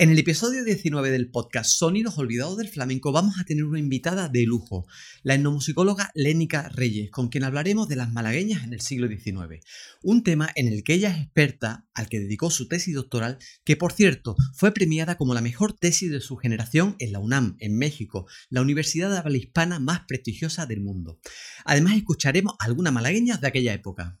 En el episodio 19 del podcast Sonidos Olvidados del Flamenco vamos a tener una invitada de lujo, la etnomusicóloga Lénica Reyes, con quien hablaremos de las malagueñas en el siglo XIX, un tema en el que ella es experta, al que dedicó su tesis doctoral, que por cierto fue premiada como la mejor tesis de su generación en la UNAM, en México, la universidad de habla hispana más prestigiosa del mundo. Además escucharemos algunas malagueñas de aquella época.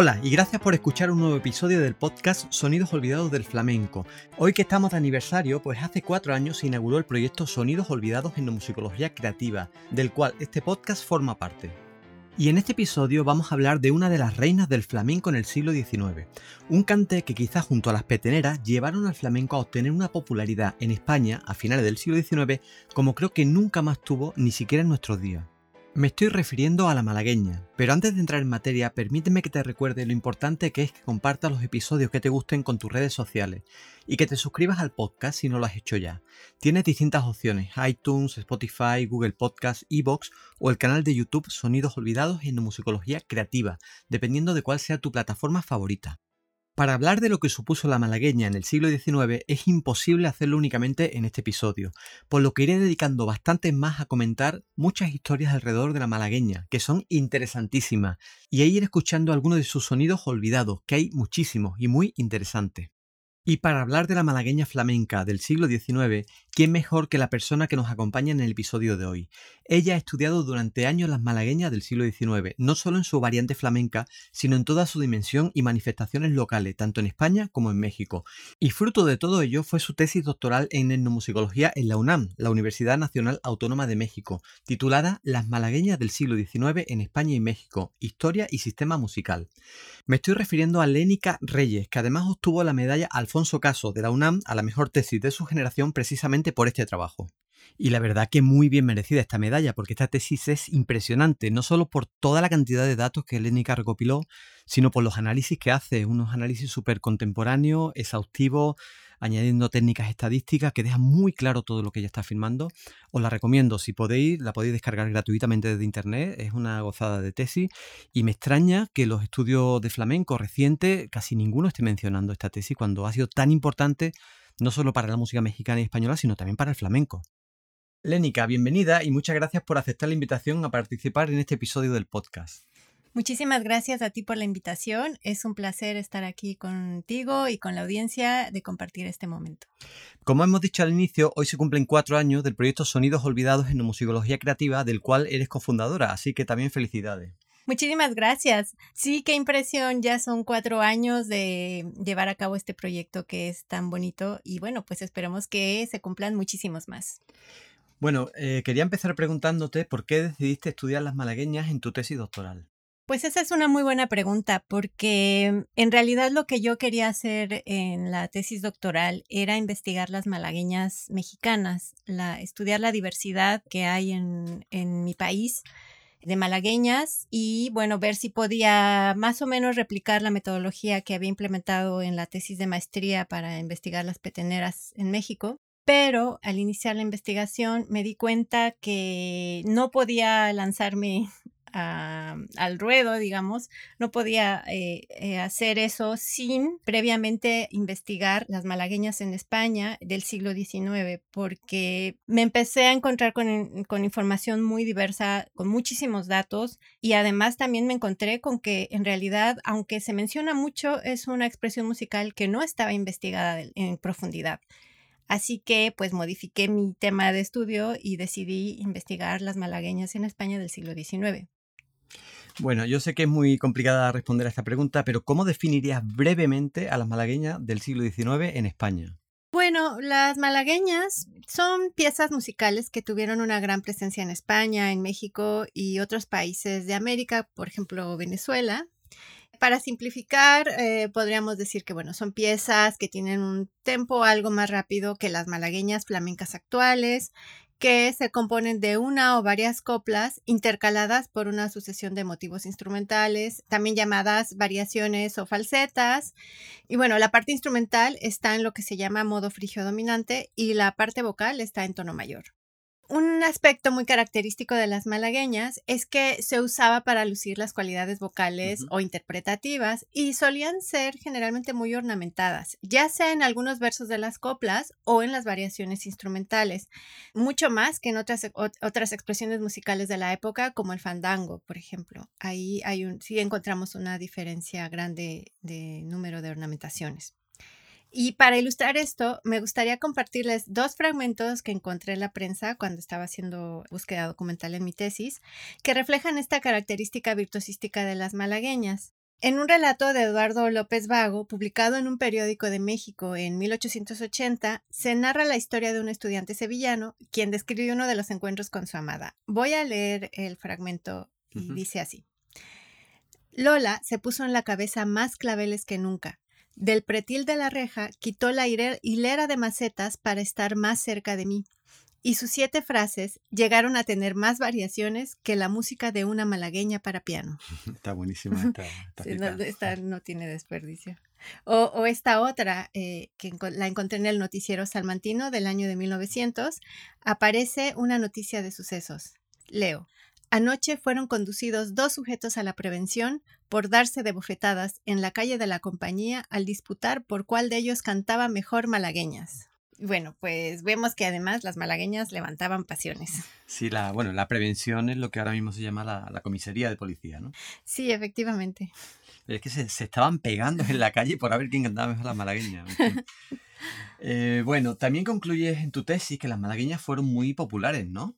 Hola y gracias por escuchar un nuevo episodio del podcast Sonidos Olvidados del Flamenco. Hoy que estamos de aniversario, pues hace cuatro años se inauguró el proyecto Sonidos Olvidados en la Musicología Creativa, del cual este podcast forma parte. Y en este episodio vamos a hablar de una de las reinas del flamenco en el siglo XIX, un cante que quizás junto a las peteneras llevaron al flamenco a obtener una popularidad en España a finales del siglo XIX como creo que nunca más tuvo ni siquiera en nuestros días. Me estoy refiriendo a la malagueña, pero antes de entrar en materia, permíteme que te recuerde lo importante que es que compartas los episodios que te gusten con tus redes sociales y que te suscribas al podcast si no lo has hecho ya. Tienes distintas opciones, iTunes, Spotify, Google Podcast, Evox o el canal de YouTube Sonidos Olvidados en Musicología Creativa, dependiendo de cuál sea tu plataforma favorita. Para hablar de lo que supuso la malagueña en el siglo XIX es imposible hacerlo únicamente en este episodio, por lo que iré dedicando bastante más a comentar muchas historias alrededor de la malagueña, que son interesantísimas, y a ir escuchando algunos de sus sonidos olvidados, que hay muchísimos y muy interesantes. Y para hablar de la malagueña flamenca del siglo XIX, ¿quién mejor que la persona que nos acompaña en el episodio de hoy? Ella ha estudiado durante años las malagueñas del siglo XIX, no solo en su variante flamenca, sino en toda su dimensión y manifestaciones locales, tanto en España como en México. Y fruto de todo ello fue su tesis doctoral en etnomusicología en la UNAM, la Universidad Nacional Autónoma de México, titulada Las malagueñas del siglo XIX en España y México, Historia y Sistema Musical. Me estoy refiriendo a Lénica Reyes, que además obtuvo la medalla Alfonso Caso de la UNAM a la mejor tesis de su generación precisamente por este trabajo. Y la verdad que muy bien merecida esta medalla, porque esta tesis es impresionante, no solo por toda la cantidad de datos que Lénica recopiló, sino por los análisis que hace, unos análisis súper contemporáneos, exhaustivos, añadiendo técnicas estadísticas que dejan muy claro todo lo que ella está afirmando. Os la recomiendo, si podéis, la podéis descargar gratuitamente desde internet, es una gozada de tesis y me extraña que los estudios de flamenco recientes casi ninguno esté mencionando esta tesis cuando ha sido tan importante no solo para la música mexicana y española, sino también para el flamenco. Lénica, bienvenida y muchas gracias por aceptar la invitación a participar en este episodio del podcast. Muchísimas gracias a ti por la invitación. Es un placer estar aquí contigo y con la audiencia de compartir este momento. Como hemos dicho al inicio, hoy se cumplen cuatro años del proyecto Sonidos Olvidados en Musicología Creativa, del cual eres cofundadora, así que también felicidades. Muchísimas gracias. Sí, qué impresión. Ya son cuatro años de llevar a cabo este proyecto que es tan bonito y bueno, pues esperemos que se cumplan muchísimos más. Bueno, eh, quería empezar preguntándote por qué decidiste estudiar las malagueñas en tu tesis doctoral. Pues esa es una muy buena pregunta porque en realidad lo que yo quería hacer en la tesis doctoral era investigar las malagueñas mexicanas, la, estudiar la diversidad que hay en, en mi país de malagueñas y bueno, ver si podía más o menos replicar la metodología que había implementado en la tesis de maestría para investigar las peteneras en México. Pero al iniciar la investigación me di cuenta que no podía lanzarme al ruedo, digamos, no podía eh, eh, hacer eso sin previamente investigar las malagueñas en España del siglo XIX, porque me empecé a encontrar con, con información muy diversa, con muchísimos datos, y además también me encontré con que en realidad, aunque se menciona mucho, es una expresión musical que no estaba investigada en profundidad. Así que pues modifiqué mi tema de estudio y decidí investigar las malagueñas en España del siglo XIX. Bueno, yo sé que es muy complicada responder a esta pregunta, pero ¿cómo definirías brevemente a las malagueñas del siglo XIX en España? Bueno, las malagueñas son piezas musicales que tuvieron una gran presencia en España, en México y otros países de América, por ejemplo Venezuela. Para simplificar, eh, podríamos decir que bueno, son piezas que tienen un tempo algo más rápido que las malagueñas flamencas actuales que se componen de una o varias coplas intercaladas por una sucesión de motivos instrumentales, también llamadas variaciones o falsetas. Y bueno, la parte instrumental está en lo que se llama modo frigio dominante y la parte vocal está en tono mayor. Un aspecto muy característico de las malagueñas es que se usaba para lucir las cualidades vocales o interpretativas y solían ser generalmente muy ornamentadas, ya sea en algunos versos de las coplas o en las variaciones instrumentales, mucho más que en otras, otras expresiones musicales de la época como el fandango, por ejemplo. Ahí hay un, sí encontramos una diferencia grande de número de ornamentaciones. Y para ilustrar esto, me gustaría compartirles dos fragmentos que encontré en la prensa cuando estaba haciendo búsqueda documental en mi tesis, que reflejan esta característica virtuosística de las malagueñas. En un relato de Eduardo López Vago, publicado en un periódico de México en 1880, se narra la historia de un estudiante sevillano quien describió uno de los encuentros con su amada. Voy a leer el fragmento y dice así. Lola se puso en la cabeza más claveles que nunca. Del pretil de la reja quitó la hilera de macetas para estar más cerca de mí, y sus siete frases llegaron a tener más variaciones que la música de una malagueña para piano. Está buenísima. Esta, no, tiene desperdicio. O, esta otra, eh, que la encontré en el noticiero salmantino del año de 1900, aparece una noticia de sucesos. Leo. Anoche fueron conducidos dos sujetos a la prevención por darse de bofetadas en la calle de la compañía al disputar por cuál de ellos cantaba mejor malagueñas. Bueno, pues vemos que además las malagueñas levantaban pasiones. Sí, la, bueno, la prevención es lo que ahora mismo se llama la, comisaría de policía, ¿no? Sí, efectivamente. es que se, estaban pegando en la calle por ver quién cantaba mejor las malagueñas. Eh, bueno, también concluyes en tu tesis que las malagueñas fueron muy populares, ¿no?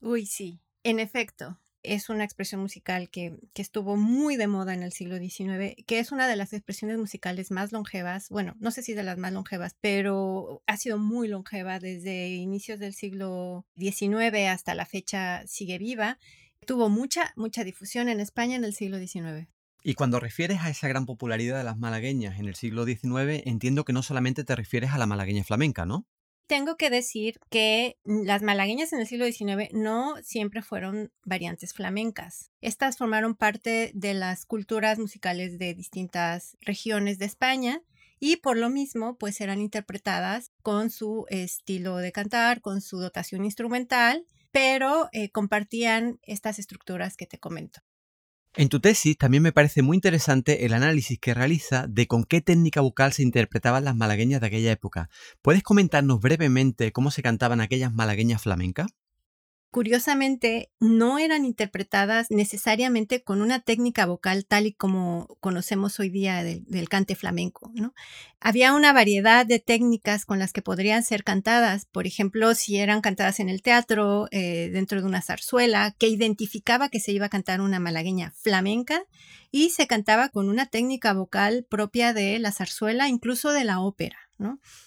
Uy, sí. En efecto, es una expresión musical que, estuvo muy de moda en el siglo XIX, que es una de las expresiones musicales más longevas, bueno, no sé si de las más longevas, pero ha sido muy longeva desde inicios del siglo XIX hasta la fecha sigue viva. Tuvo mucha, mucha difusión en España en el siglo XIX. Y cuando refieres a esa gran popularidad de las malagueñas en el siglo XIX, entiendo que no solamente te refieres a la malagueña flamenca, ¿no? Tengo que decir que las malagueñas en el siglo XIX no siempre fueron variantes flamencas. Estas formaron parte de las culturas musicales de distintas regiones de España y por lo mismo pues eran interpretadas con su estilo de cantar, con su dotación instrumental, pero eh, compartían estas estructuras que te comento. En tu tesis también me parece muy interesante el análisis que realiza de con qué técnica vocal se interpretaban las malagueñas de aquella época. ¿Puedes comentarnos brevemente cómo se cantaban aquellas malagueñas flamencas? Curiosamente no eran interpretadas necesariamente con una técnica vocal tal y como conocemos hoy día del, cante flamenco. Había una variedad de técnicas con las que podrían ser cantadas, por ejemplo, si eran cantadas en el teatro, eh, dentro de una zarzuela, que identificaba que se iba a cantar una malagueña flamenca y se cantaba con una técnica vocal propia de la zarzuela, incluso de la ópera.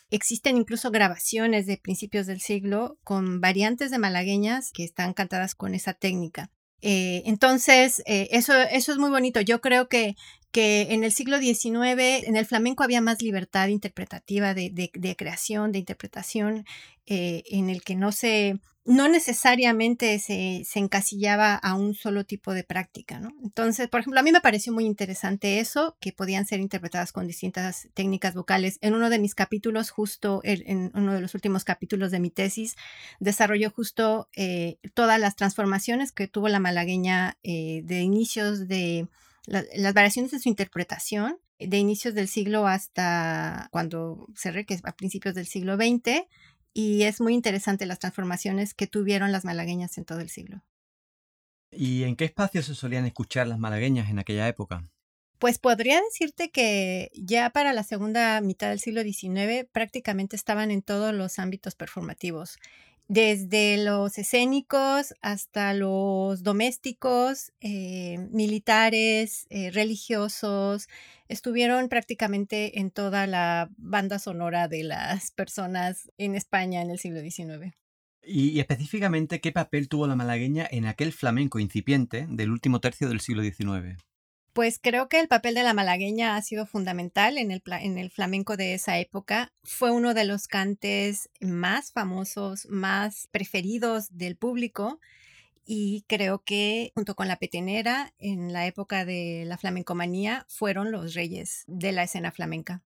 Existen incluso grabaciones de principios del siglo con variantes de malagueñas que están cantadas con esa técnica. Eh, entonces, eh, eso, eso es muy bonito. Yo creo que, que en el siglo XIX, en el flamenco había más libertad interpretativa de, de, creación, de interpretación, eh, en el que no se, no necesariamente se, se, encasillaba a un solo tipo de práctica, ¿no? Entonces, por ejemplo, a mí me pareció muy interesante eso, que podían ser interpretadas con distintas técnicas vocales. En uno de mis capítulos, justo en uno de los últimos capítulos de mi tesis, desarrolló justo eh, todas las transformaciones que tuvo la malagueña eh, de inicios de las variaciones de su interpretación, de inicios del siglo hasta cuando cerré, que es a principios del siglo XX, y es muy interesante las transformaciones que tuvieron las malagueñas en todo el siglo. ¿Y en qué espacios se solían escuchar las malagueñas en aquella época? Pues podría decirte que ya para la segunda mitad del siglo XIX prácticamente estaban en todos los ámbitos performativos desde los escénicos hasta los domésticos, eh, militares, eh, religiosos, estuvieron prácticamente en toda la banda sonora de las personas en España en el siglo XIX. Y, específicamente, ¿qué papel tuvo la malagueña en aquel flamenco incipiente del último tercio del siglo XIX? Pues creo que el papel de la malagueña ha sido fundamental en el, en el flamenco de esa época. Fue uno de los cantes más famosos, más preferidos del público y creo que junto con la petenera en la época de la flamencomanía fueron los reyes de la escena flamenca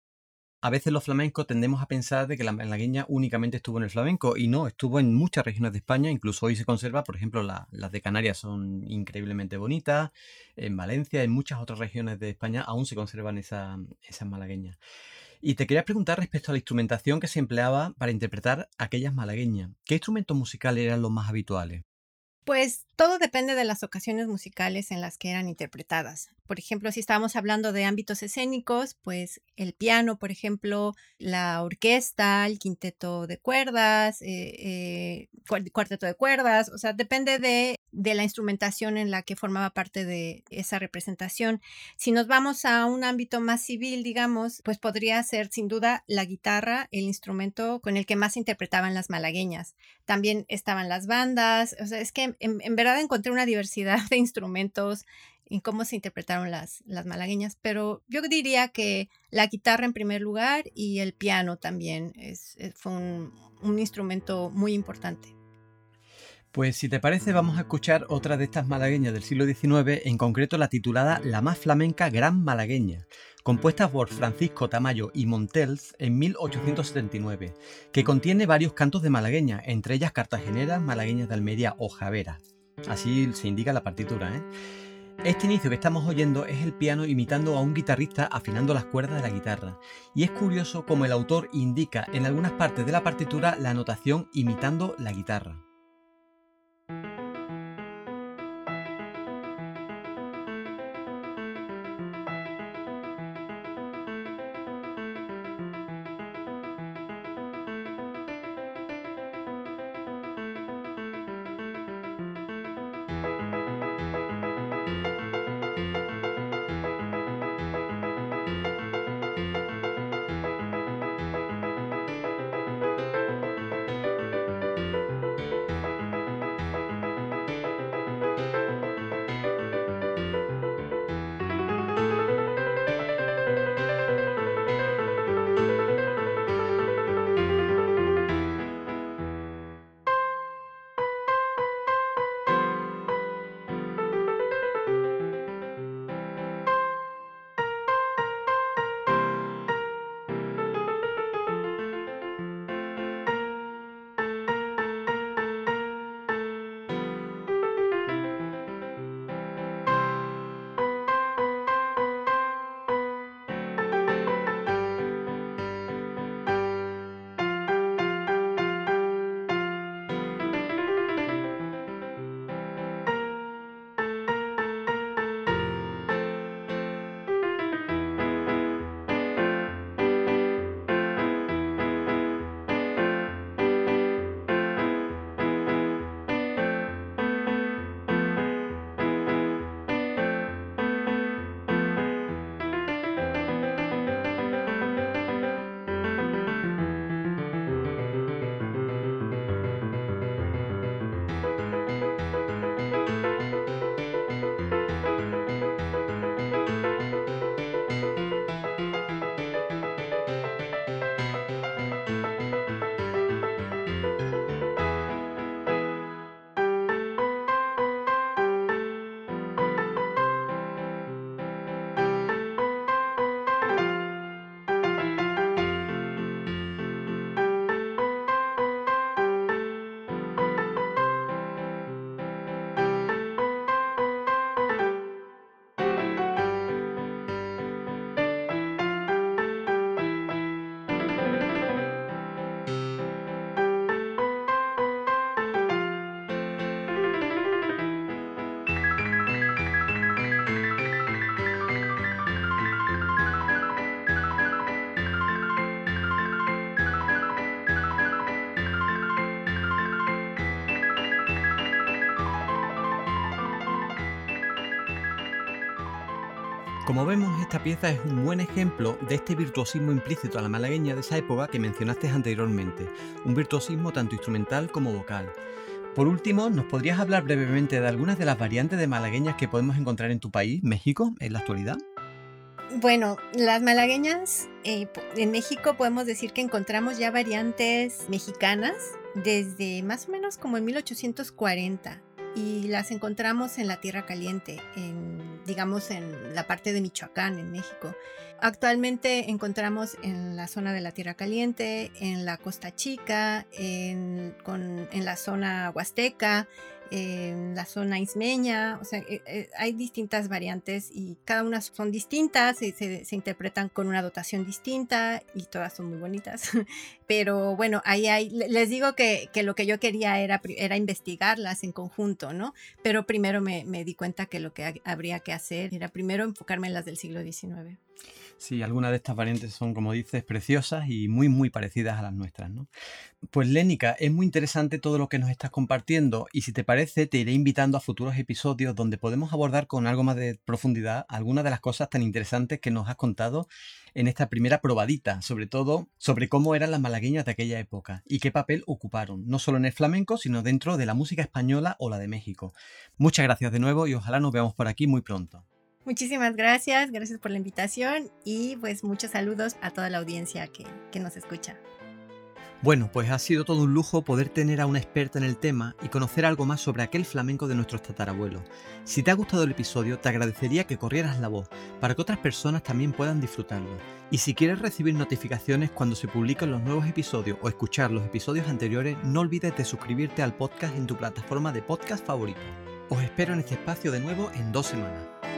a veces los flamencos tendemos a pensar de que la malagueña únicamente estuvo en el flamenco y no, estuvo en muchas regiones de España, incluso hoy se conserva, por ejemplo, las de Canarias son increíblemente bonitas, en Valencia, en muchas otras regiones de España aún se conservan esas malagueñas. Y te quería preguntar respecto a la instrumentación que se empleaba para interpretar aquellas malagueñas. ¿Qué instrumentos musicales eran los más habituales? Pues todo depende de las ocasiones musicales en las que eran interpretadas. Por ejemplo, si estábamos hablando de ámbitos escénicos, pues el piano, por ejemplo, la orquesta, el quinteto de cuerdas, eh, eh, cuarteto de cuerdas, o sea, depende de, de, la instrumentación en la que formaba parte de esa representación. Si nos vamos a un ámbito más civil, digamos, pues podría ser sin duda la guitarra, el instrumento con el que más interpretaban las malagueñas. También estaban las bandas, o sea, es que en, verdad encontré una diversidad de instrumentos en cómo se interpretaron las, las malagueñas, pero yo diría que la guitarra en primer lugar y el piano también es, fue un, un instrumento muy importante. Pues si te parece vamos a escuchar otra de estas malagueñas del siglo XIX, en concreto la titulada La más flamenca Gran Malagueña, compuesta por Francisco Tamayo y Montels en 1879, que contiene varios cantos de malagueña, entre ellas cartageneras, malagueñas de Almería o javeras. Así se indica la partitura. ¿eh? Este inicio que estamos oyendo es el piano imitando a un guitarrista afinando las cuerdas de la guitarra, y es curioso como el autor indica en algunas partes de la partitura la notación imitando la guitarra. Como vemos, esta pieza es un buen ejemplo de este virtuosismo implícito a la malagueña de esa época que mencionaste anteriormente, un virtuosismo tanto instrumental como vocal. Por último, ¿nos podrías hablar brevemente de algunas de las variantes de malagueñas que podemos encontrar en tu país, México, en la actualidad? Bueno, las malagueñas eh, en México podemos decir que encontramos ya variantes mexicanas desde más o menos como en 1840 y las encontramos en la Tierra Caliente, en, digamos en la parte de Michoacán, en México. Actualmente encontramos en la zona de la Tierra Caliente, en la Costa Chica, en, en la zona huasteca, la zona ismeña, o sea, eh, eh, hay distintas variantes y cada una son distintas, se, se, interpretan con una dotación distinta y todas son muy bonitas. Pero bueno, ahí hay, les digo que, que lo que yo quería era, era investigarlas en conjunto, ¿no? Pero primero me, me di cuenta que lo que habría que hacer era primero enfocarme en las del siglo XIX. Sí, algunas de estas variantes son, como dices, preciosas y muy, muy parecidas a las nuestras. ¿no? Pues Lénica, es muy interesante todo lo que nos estás compartiendo y si te parece te iré invitando a futuros episodios donde podemos abordar con algo más de profundidad algunas de las cosas tan interesantes que nos has contado en esta primera probadita, sobre todo sobre cómo eran las malagueñas de aquella época y qué papel ocuparon, no solo en el flamenco, sino dentro de la música española o la de México. Muchas gracias de nuevo y ojalá nos veamos por aquí muy pronto. Muchísimas gracias, gracias por la invitación y pues muchos saludos a toda la audiencia que, que nos escucha. Bueno, pues ha sido todo un lujo poder tener a una experta en el tema y conocer algo más sobre aquel flamenco de nuestros tatarabuelos. Si te ha gustado el episodio, te agradecería que corrieras la voz para que otras personas también puedan disfrutarlo. Y si quieres recibir notificaciones cuando se publican los nuevos episodios o escuchar los episodios anteriores, no olvides de suscribirte al podcast en tu plataforma de podcast favorito. Os espero en este espacio de nuevo en dos semanas.